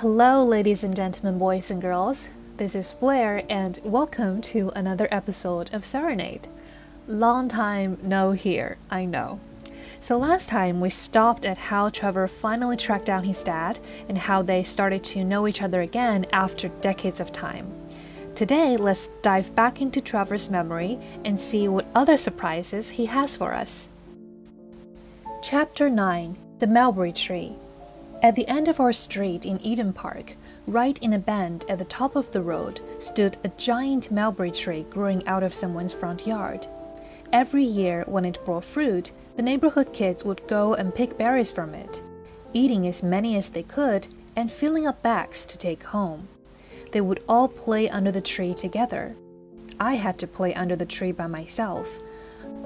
Hello, ladies and gentlemen, boys and girls. This is Blair, and welcome to another episode of Serenade. Long time no here, I know. So, last time we stopped at how Trevor finally tracked down his dad and how they started to know each other again after decades of time. Today, let's dive back into Trevor's memory and see what other surprises he has for us. Chapter 9 The Mulberry Tree at the end of our street in Eden Park, right in a bend at the top of the road, stood a giant mulberry tree growing out of someone's front yard. Every year, when it bore fruit, the neighborhood kids would go and pick berries from it, eating as many as they could and filling up bags to take home. They would all play under the tree together. I had to play under the tree by myself.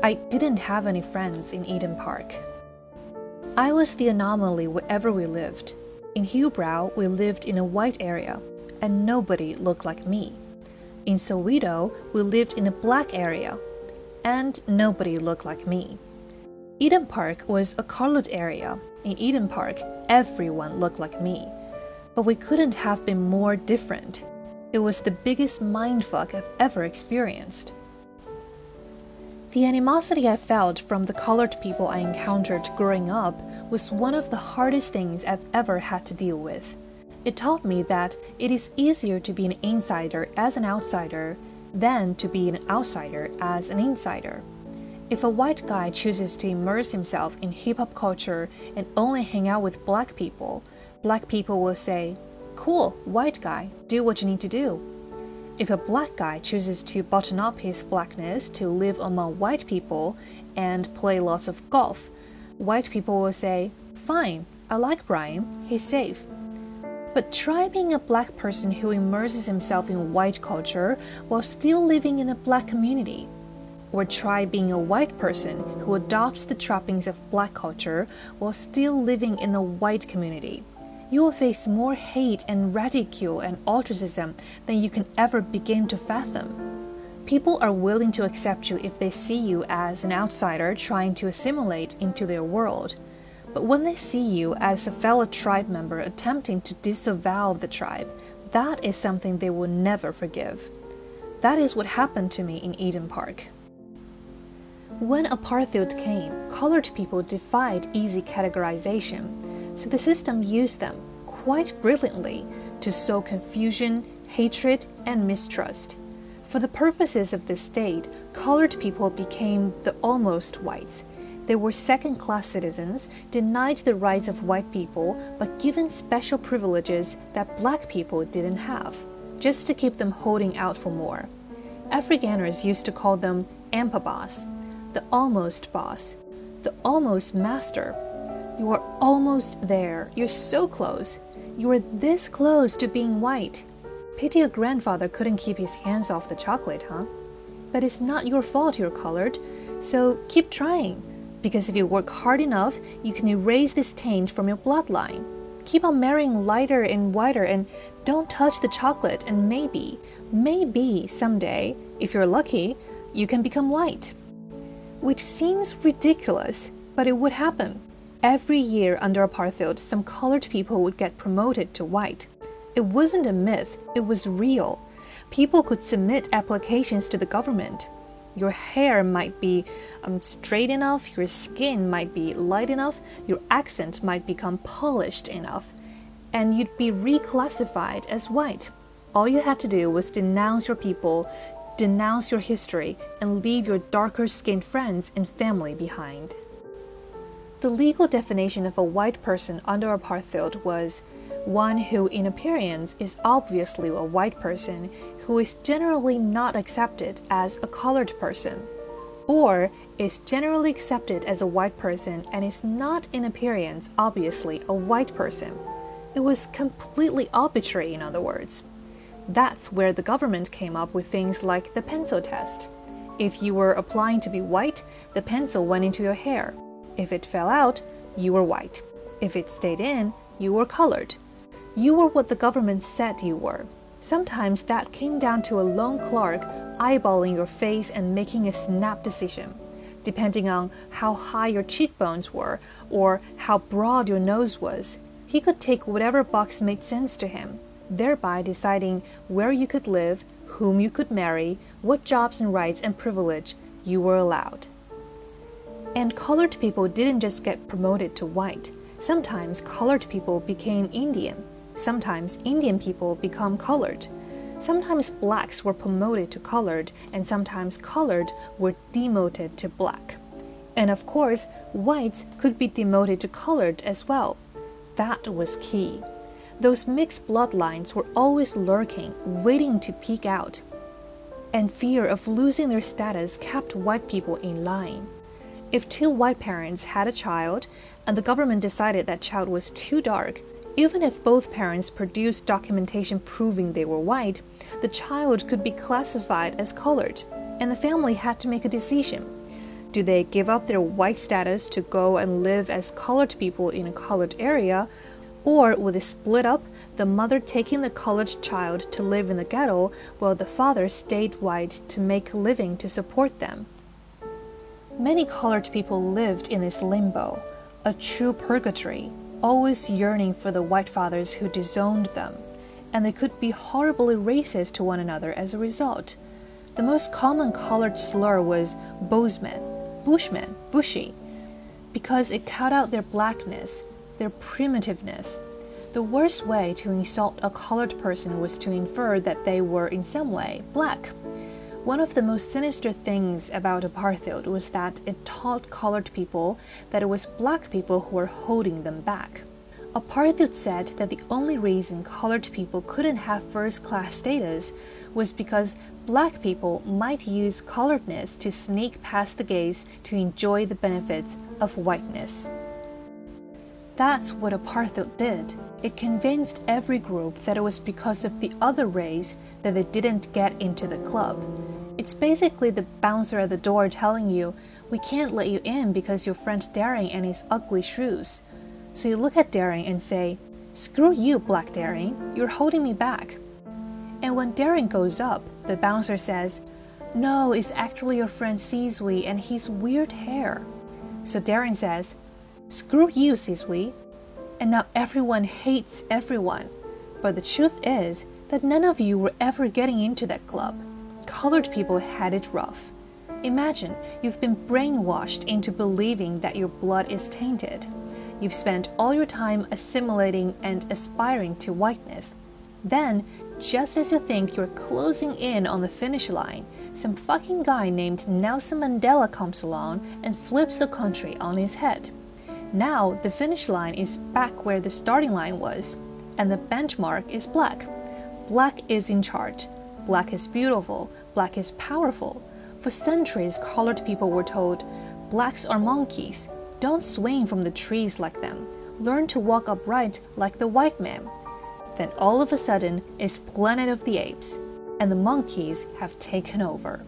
I didn't have any friends in Eden Park. I was the anomaly wherever we lived. In Hillbrow, we lived in a white area, and nobody looked like me. In Soweto, we lived in a black area, and nobody looked like me. Eden Park was a colored area. In Eden Park, everyone looked like me. But we couldn't have been more different. It was the biggest mindfuck I've ever experienced. The animosity I felt from the colored people I encountered growing up was one of the hardest things I've ever had to deal with. It taught me that it is easier to be an insider as an outsider than to be an outsider as an insider. If a white guy chooses to immerse himself in hip hop culture and only hang out with black people, black people will say, Cool, white guy, do what you need to do. If a black guy chooses to button up his blackness to live among white people and play lots of golf, white people will say, Fine, I like Brian, he's safe. But try being a black person who immerses himself in white culture while still living in a black community. Or try being a white person who adopts the trappings of black culture while still living in a white community you will face more hate and ridicule and ostracism than you can ever begin to fathom. People are willing to accept you if they see you as an outsider trying to assimilate into their world. But when they see you as a fellow tribe member attempting to disavow the tribe, that is something they will never forgive. That is what happened to me in Eden Park. When apartheid came, colored people defied easy categorization so the system used them quite brilliantly to sow confusion, hatred, and mistrust. For the purposes of this state, colored people became the almost whites. They were second class citizens, denied the rights of white people, but given special privileges that black people didn't have, just to keep them holding out for more. Afrikaners used to call them amper baas, the almost boss, the almost master, you are almost there. You're so close. You are this close to being white. Pity your grandfather couldn't keep his hands off the chocolate, huh? But it's not your fault you're colored, so keep trying. Because if you work hard enough, you can erase this taint from your bloodline. Keep on marrying lighter and whiter and don't touch the chocolate, and maybe, maybe someday, if you're lucky, you can become white. Which seems ridiculous, but it would happen. Every year under apartheid, some colored people would get promoted to white. It wasn't a myth, it was real. People could submit applications to the government. Your hair might be um, straight enough, your skin might be light enough, your accent might become polished enough, and you'd be reclassified as white. All you had to do was denounce your people, denounce your history, and leave your darker skinned friends and family behind. The legal definition of a white person under apartheid was one who, in appearance, is obviously a white person who is generally not accepted as a colored person, or is generally accepted as a white person and is not in appearance obviously a white person. It was completely arbitrary, in other words. That's where the government came up with things like the pencil test. If you were applying to be white, the pencil went into your hair. If it fell out, you were white. If it stayed in, you were colored. You were what the government said you were. Sometimes that came down to a lone clerk eyeballing your face and making a snap decision. Depending on how high your cheekbones were or how broad your nose was, He could take whatever box made sense to him, thereby deciding where you could live, whom you could marry, what jobs and rights and privilege you were allowed. And colored people didn't just get promoted to white. Sometimes colored people became Indian. Sometimes Indian people become colored. Sometimes blacks were promoted to colored, and sometimes colored were demoted to black. And of course, whites could be demoted to colored as well. That was key. Those mixed bloodlines were always lurking, waiting to peek out. And fear of losing their status kept white people in line. If two white parents had a child, and the government decided that child was too dark, even if both parents produced documentation proving they were white, the child could be classified as colored, and the family had to make a decision. Do they give up their white status to go and live as colored people in a colored area, or will they split up, the mother taking the colored child to live in the ghetto while the father stayed white to make a living to support them? Many colored people lived in this limbo, a true purgatory always yearning for the white fathers who disowned them, and they could be horribly racist to one another as a result. The most common colored slur was Boesman, Bushman, Bushy, because it cut out their blackness, their primitiveness. The worst way to insult a colored person was to infer that they were in some way black. One of the most sinister things about apartheid was that it taught colored people that it was black people who were holding them back. Apartheid said that the only reason colored people couldn't have first class status was because black people might use coloredness to sneak past the gays to enjoy the benefits of whiteness. That's what apartheid did. It convinced every group that it was because of the other race that they didn't get into the club. It's basically the bouncer at the door telling you, We can't let you in because your friend Darren and his ugly shoes. So you look at Darren and say, Screw you, Black Darren, you're holding me back. And when Darren goes up, the bouncer says, No, it's actually your friend Sizwe and his weird hair. So Darren says, Screw you, Sizwe. And now everyone hates everyone. But the truth is that none of you were ever getting into that club. Colored people had it rough. Imagine you've been brainwashed into believing that your blood is tainted. You've spent all your time assimilating and aspiring to whiteness. Then, just as you think you're closing in on the finish line, some fucking guy named Nelson Mandela comes along and flips the country on his head. Now the finish line is back where the starting line was, and the benchmark is black. Black is in charge. Black is beautiful. Black is powerful. For centuries, colored people were told, Blacks are monkeys. Don't swing from the trees like them. Learn to walk upright like the white man. Then all of a sudden, it's Planet of the Apes, and the monkeys have taken over.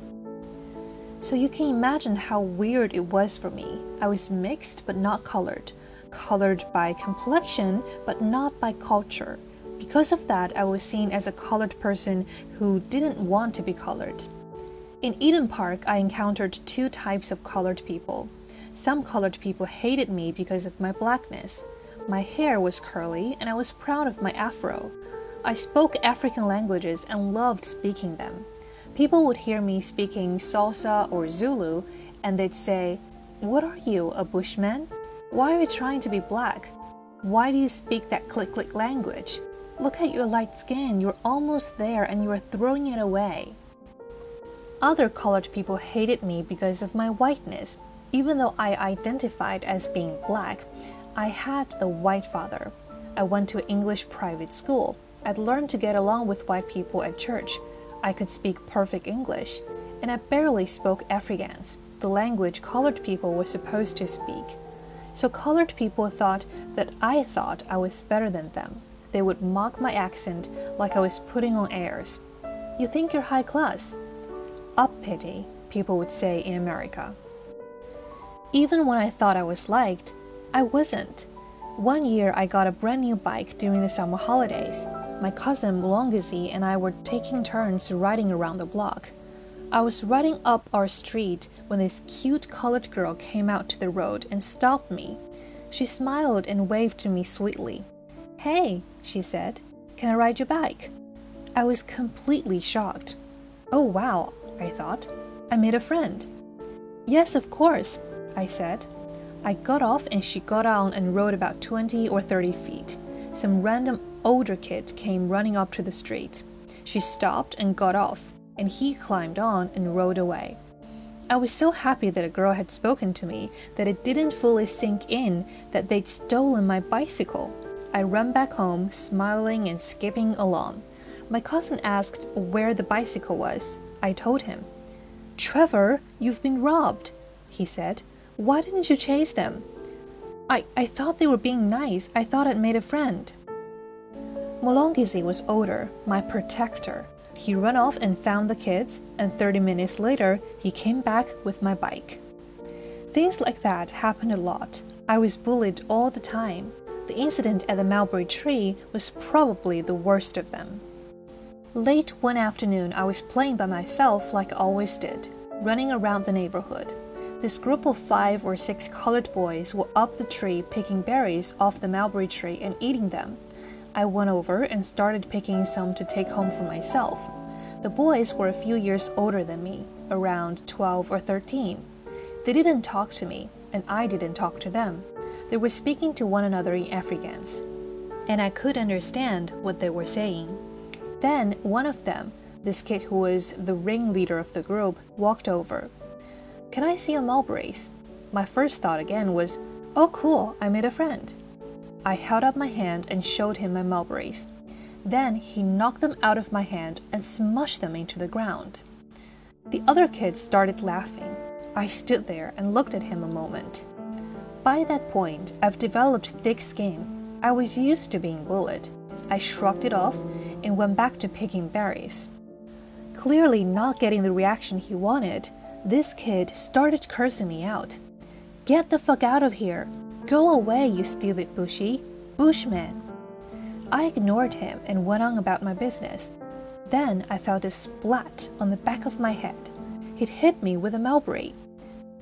So you can imagine how weird it was for me. I was mixed but not colored, colored by complexion but not by culture. Because of that, I was seen as a colored person who didn't want to be colored. In Eden Park, I encountered two types of colored people. Some colored people hated me because of my blackness. My hair was curly, and I was proud of my afro. I spoke African languages and loved speaking them. People would hear me speaking Xhosa or Zulu, and they'd say, What are you, a bushman? Why are you trying to be black? Why do you speak that click click language? Look at your light skin, you're almost there and you are throwing it away. Other colored people hated me because of my whiteness. Even though I identified as being black, I had a white father. I went to an English private school. I'd learned to get along with white people at church. I could speak perfect English, and I barely spoke Afrikaans, the language colored people were supposed to speak. So colored people thought that I thought I was better than them. They would mock my accent like I was putting on airs. You think you're high class? Up pity, people would say in America. Even when I thought I was liked, I wasn't. One year I got a brand new bike during the summer holidays. My cousin Mlungisi and I were taking turns riding around the block. I was riding up our street when this cute colored girl came out to the road and stopped me. She smiled and waved to me sweetly. Hey, she said, can I ride your bike? I was completely shocked. Oh, wow, I thought. I made a friend. Yes, of course, I said. I got off and she got on and rode about 20 or 30 feet. Some random older kid came running up to the street. She stopped and got off, and he climbed on and rode away. I was so happy that a girl had spoken to me that it didn't fully sink in that they'd stolen my bicycle. I ran back home, smiling and skipping along. My cousin asked where the bicycle was. I told him. Trevor, you've been robbed, he said. Why didn't you chase them? I, I thought they were being nice. I thought I'd made a friend. Mlungisi was older, my protector. He ran off and found the kids, and 30 minutes later, he came back with my bike. Things like that happened a lot. I was bullied all the time. The incident at the mulberry tree was probably the worst of them. Late one afternoon, I was playing by myself like I always did, running around the neighborhood. This group of five or six colored boys were up the tree picking berries off the mulberry tree and eating them. I went over and started picking some to take home for myself. The boys were a few years older than me, around 12 or 13. They didn't talk to me, and I didn't talk to them. They were speaking to one another in Afrikaans, and I could understand what they were saying. Then one of them, this kid who was the ringleader of the group, walked over. Can I see a mulberries? My first thought again was, oh cool, I made a friend. I held up my hand and showed him my mulberries. Then he knocked them out of my hand and smushed them into the ground. The other kids started laughing. I stood there and looked at him a moment. By that point, I've developed thick skin. I was used to being bullied. I shrugged it off and went back to picking berries. Clearly, not getting the reaction he wanted, this kid started cursing me out. Get the fuck out of here! Go away, you stupid bushy, bushman. I ignored him and went on about my business. Then I felt a splat on the back of my head. He'd hit me with a mulberry.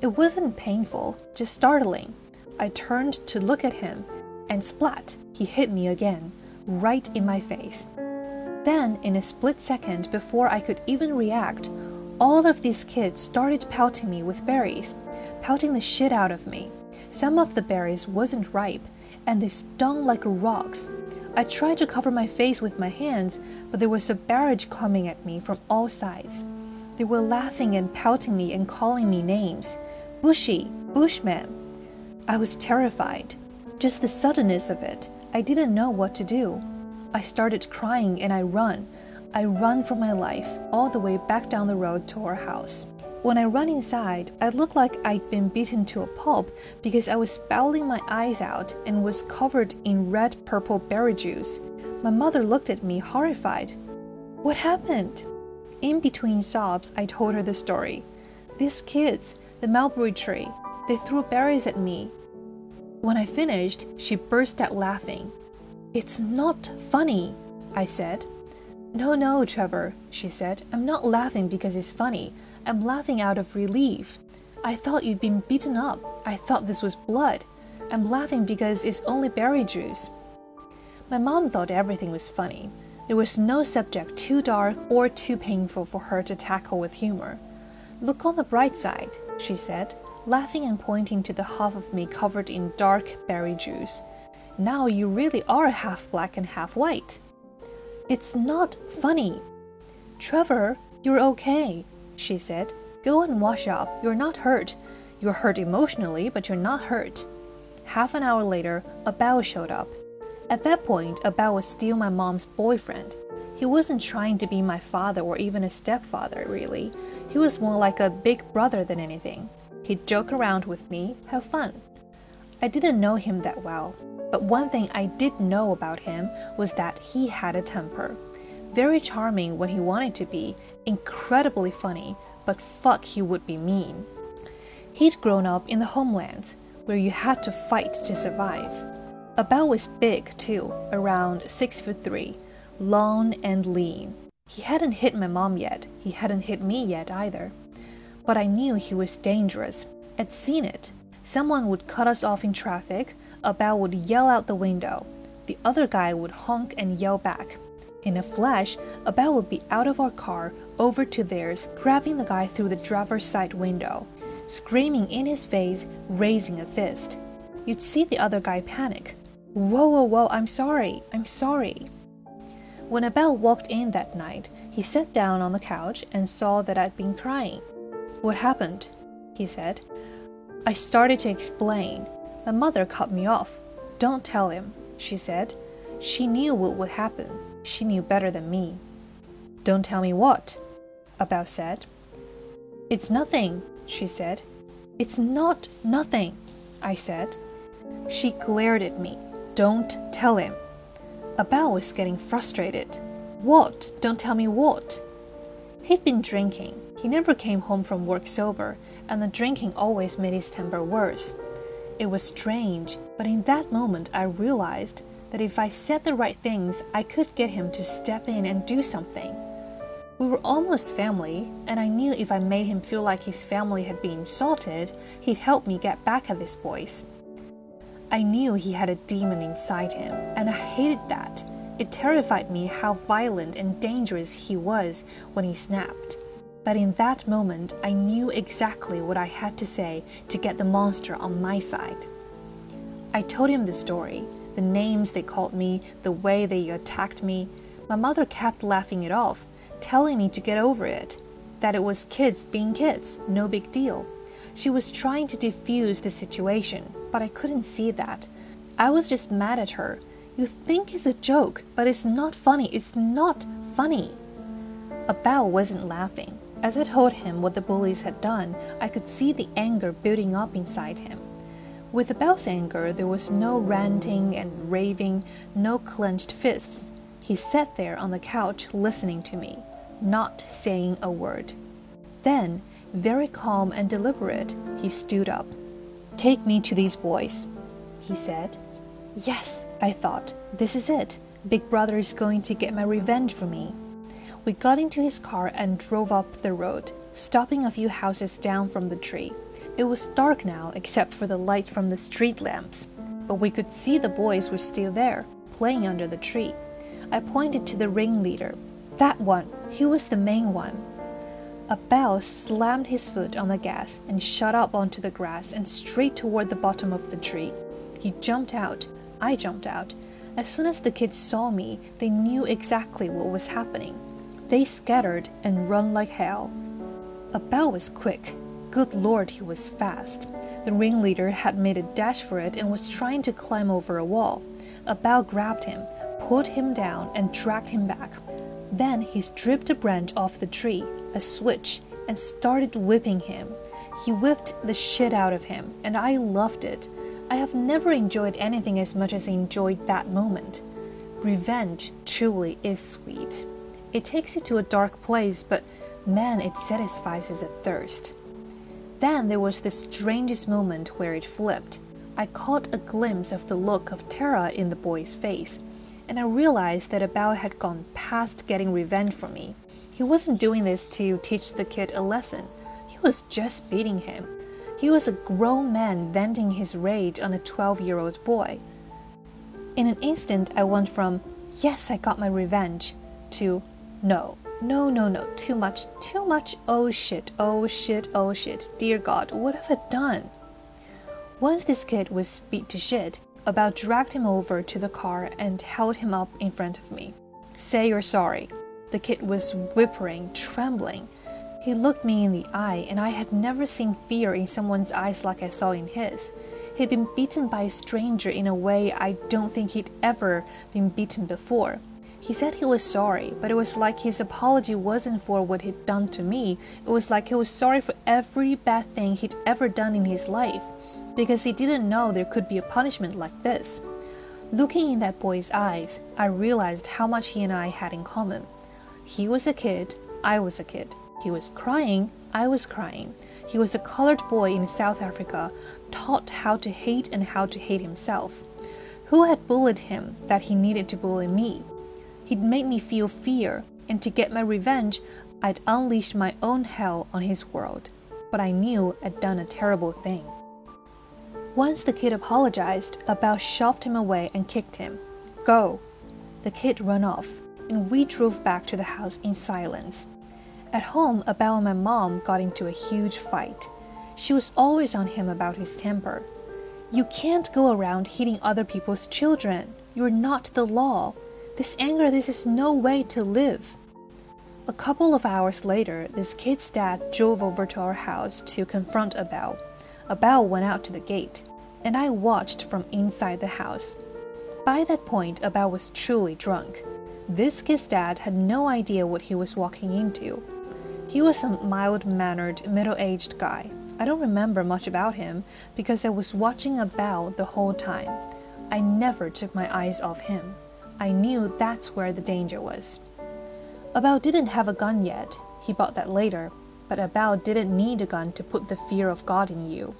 It wasn't painful, just startling. I turned to look at him, and splat, he hit me again, right in my face. Then, in a split second before I could even react, all of these kids started pelting me with berries, pelting the shit out of me. Some of the berries wasn't ripe, and they stung like rocks. I tried to cover my face with my hands, but there was a barrage coming at me from all sides. They were laughing and pelting me and calling me names. Bushy, Bushman. I was terrified. Just the suddenness of it, I didn't know what to do. I started crying and I run. I run for my life all the way back down the road to our house. When I run inside, I looked like I'd been beaten to a pulp because I was bawling my eyes out and was covered in red purple berry juice. My mother looked at me horrified. What happened? In between sobs, I told her the story. These kids, the mulberry tree, they threw berries at me. When I finished, she burst out laughing. It's not funny, I said. No, no, Trevor, she said. I'm not laughing because it's funny. I'm laughing out of relief. I thought you'd been beaten up. I thought this was blood. I'm laughing because it's only berry juice. My mom thought everything was funny. There was no subject too dark or too painful for her to tackle with humor. Look on the bright side, she said, laughing and pointing to the half of me covered in dark berry juice. Now you really are half black and half white. It's not funny. Trevor, you're okay she said. Go and wash up. You're not hurt. You're hurt emotionally, but you're not hurt. Half an hour later, Abel showed up. At that point, Abel was still my mom's boyfriend. He wasn't trying to be my father or even a stepfather, really. He was more like a big brother than anything. He'd joke around with me, have fun. I didn't know him that well, but one thing I did know about him was that he had a temper. Very charming when he wanted to be, incredibly funny, but fuck, he would be mean. He'd grown up in the homelands, where you had to fight to survive. Abel was big, too, around six foot three, long and lean. He hadn't hit my mom yet, he hadn't hit me yet either. But I knew he was dangerous. I'd seen it. Someone would cut us off in traffic, Abel would yell out the window, the other guy would honk and yell back. In a flash, Abel would be out of our car, over to theirs, grabbing the guy through the driver's side window, screaming in his face, raising a fist. You'd see the other guy panic. Whoa, whoa, whoa, I'm sorry, I'm sorry. When Abel walked in that night, he sat down on the couch and saw that I'd been crying. What happened? he said. I started to explain. My mother cut me off. Don't tell him, she said. She knew what would happen. She knew better than me. Don't tell me what, Abel said. It's nothing, she said. It's not nothing, I said. She glared at me. Don't tell him. Abel was getting frustrated. What? Don't tell me what? He'd been drinking. He never came home from work sober, and the drinking always made his temper worse. It was strange, but in that moment I realized that if I said the right things, I could get him to step in and do something. We were almost family, and I knew if I made him feel like his family had been insulted, he'd help me get back at these boys. I knew he had a demon inside him, and I hated that. It terrified me how violent and dangerous he was when he snapped. But in that moment, I knew exactly what I had to say to get the monster on my side. I told him the story, the names they called me, the way they attacked me. My mother kept laughing it off, telling me to get over it, that it was kids being kids, no big deal. She was trying to defuse the situation, but I couldn't see that. I was just mad at her. You think it's a joke, but it's not funny. It's not funny. Abel wasn't laughing. As I told him what the bullies had done, I could see the anger building up inside him. With Abel's anger, there was no ranting and raving, no clenched fists. He sat there on the couch listening to me, not saying a word. Then, very calm and deliberate, he stood up. Take me to these boys, he said. Yes, I thought, this is it. Big Brother is going to get my revenge for me. We got into his car and drove up the road, stopping a few houses down from the tree. It was dark now, except for the light from the street lamps, but we could see the boys were still there, playing under the tree. I pointed to the ringleader. That one, he was the main one. Abel slammed his foot on the gas and shot up onto the grass and straight toward the bottom of the tree. He jumped out. I jumped out. As soon as the kids saw me, they knew exactly what was happening. They scattered and run like hell. Abel was quick. Good Lord, he was fast. The ringleader had made a dash for it and was trying to climb over a wall. Abel grabbed him, pulled him down, and dragged him back. Then he stripped a branch off the tree, a switch, and started whipping him. He whipped the shit out of him, and I loved it. I have never enjoyed anything as much as I enjoyed that moment. Revenge truly is sweet. It takes you to a dark place, but man, it satisfies a thirst. Then there was the strangest moment where it flipped. I caught a glimpse of the look of terror in the boy's face, and I realized that Abel had gone past getting revenge for me. He wasn't doing this to teach the kid a lesson, he was just beating him. He was a grown man venting his rage on a 12 year old boy. In an instant, I went from, Yes, I got my revenge, to, No, no, no, no, too much, too much. Oh shit, oh shit, oh shit. Dear God, what have I done? Once this kid was beat to shit, Abel dragged him over to the car and held him up in front of me. Say you're sorry. The kid was whimpering, trembling. He looked me in the eye, and I had never seen fear in someone's eyes like I saw in his. He'd been beaten by a stranger in a way I don't think he'd ever been beaten before. He said he was sorry, but it was like his apology wasn't for what he'd done to me. It was like he was sorry for every bad thing he'd ever done in his life, because he didn't know there could be a punishment like this. Looking in that boy's eyes, I realized how much he and I had in common. He was a kid, I was a kid. He was crying, I was crying. He was a colored boy in South Africa, taught how to hate and how to hate himself. Who had bullied him that he needed to bully me? He'd made me feel fear, and to get my revenge, I'd unleashed my own hell on his world. But I knew I'd done a terrible thing. Once the kid apologized, Abel shoved him away and kicked him. Go! The kid ran off, and we drove back to the house in silence. At home, Abel and my mom got into a huge fight. She was always on him about his temper. You can't go around hitting other people's children. You're not the law. This anger, this is no way to live. A couple of hours later, this kid's dad drove over to our house to confront Abel. Abel went out to the gate, and I watched from inside the house. By that point, Abel was truly drunk. This kid's dad had no idea what he was walking into. He was a mild mannered, middle aged guy. I don't remember much about him because I was watching Abel the whole time. I never took my eyes off him. I knew that's where the danger was. Abel didn't have a gun yet. He bought that later. But Abel didn't need a gun to put the fear of God in you.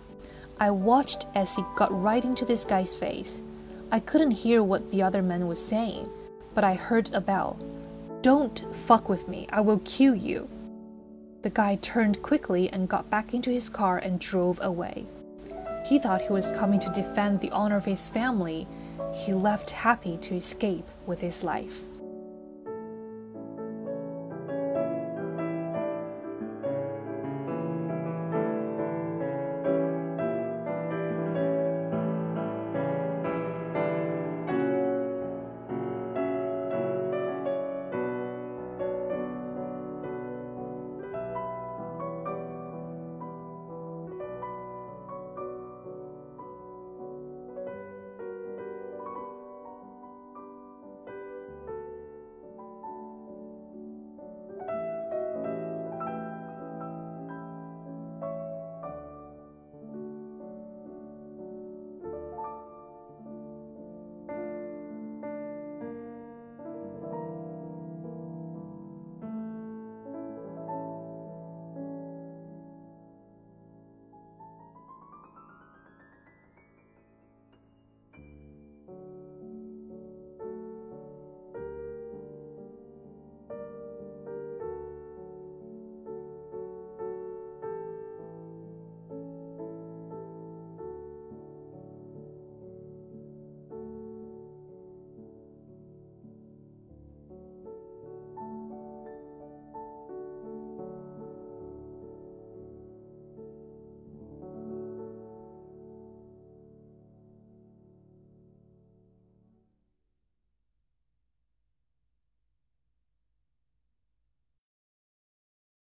I watched as he got right into this guy's face. I couldn't hear what the other man was saying, but I heard Abel. Don't fuck with me, I will kill you. The guy turned quickly and got back into his car and drove away. He thought he was coming to defend the honor of his family. He left happy to escape with his life.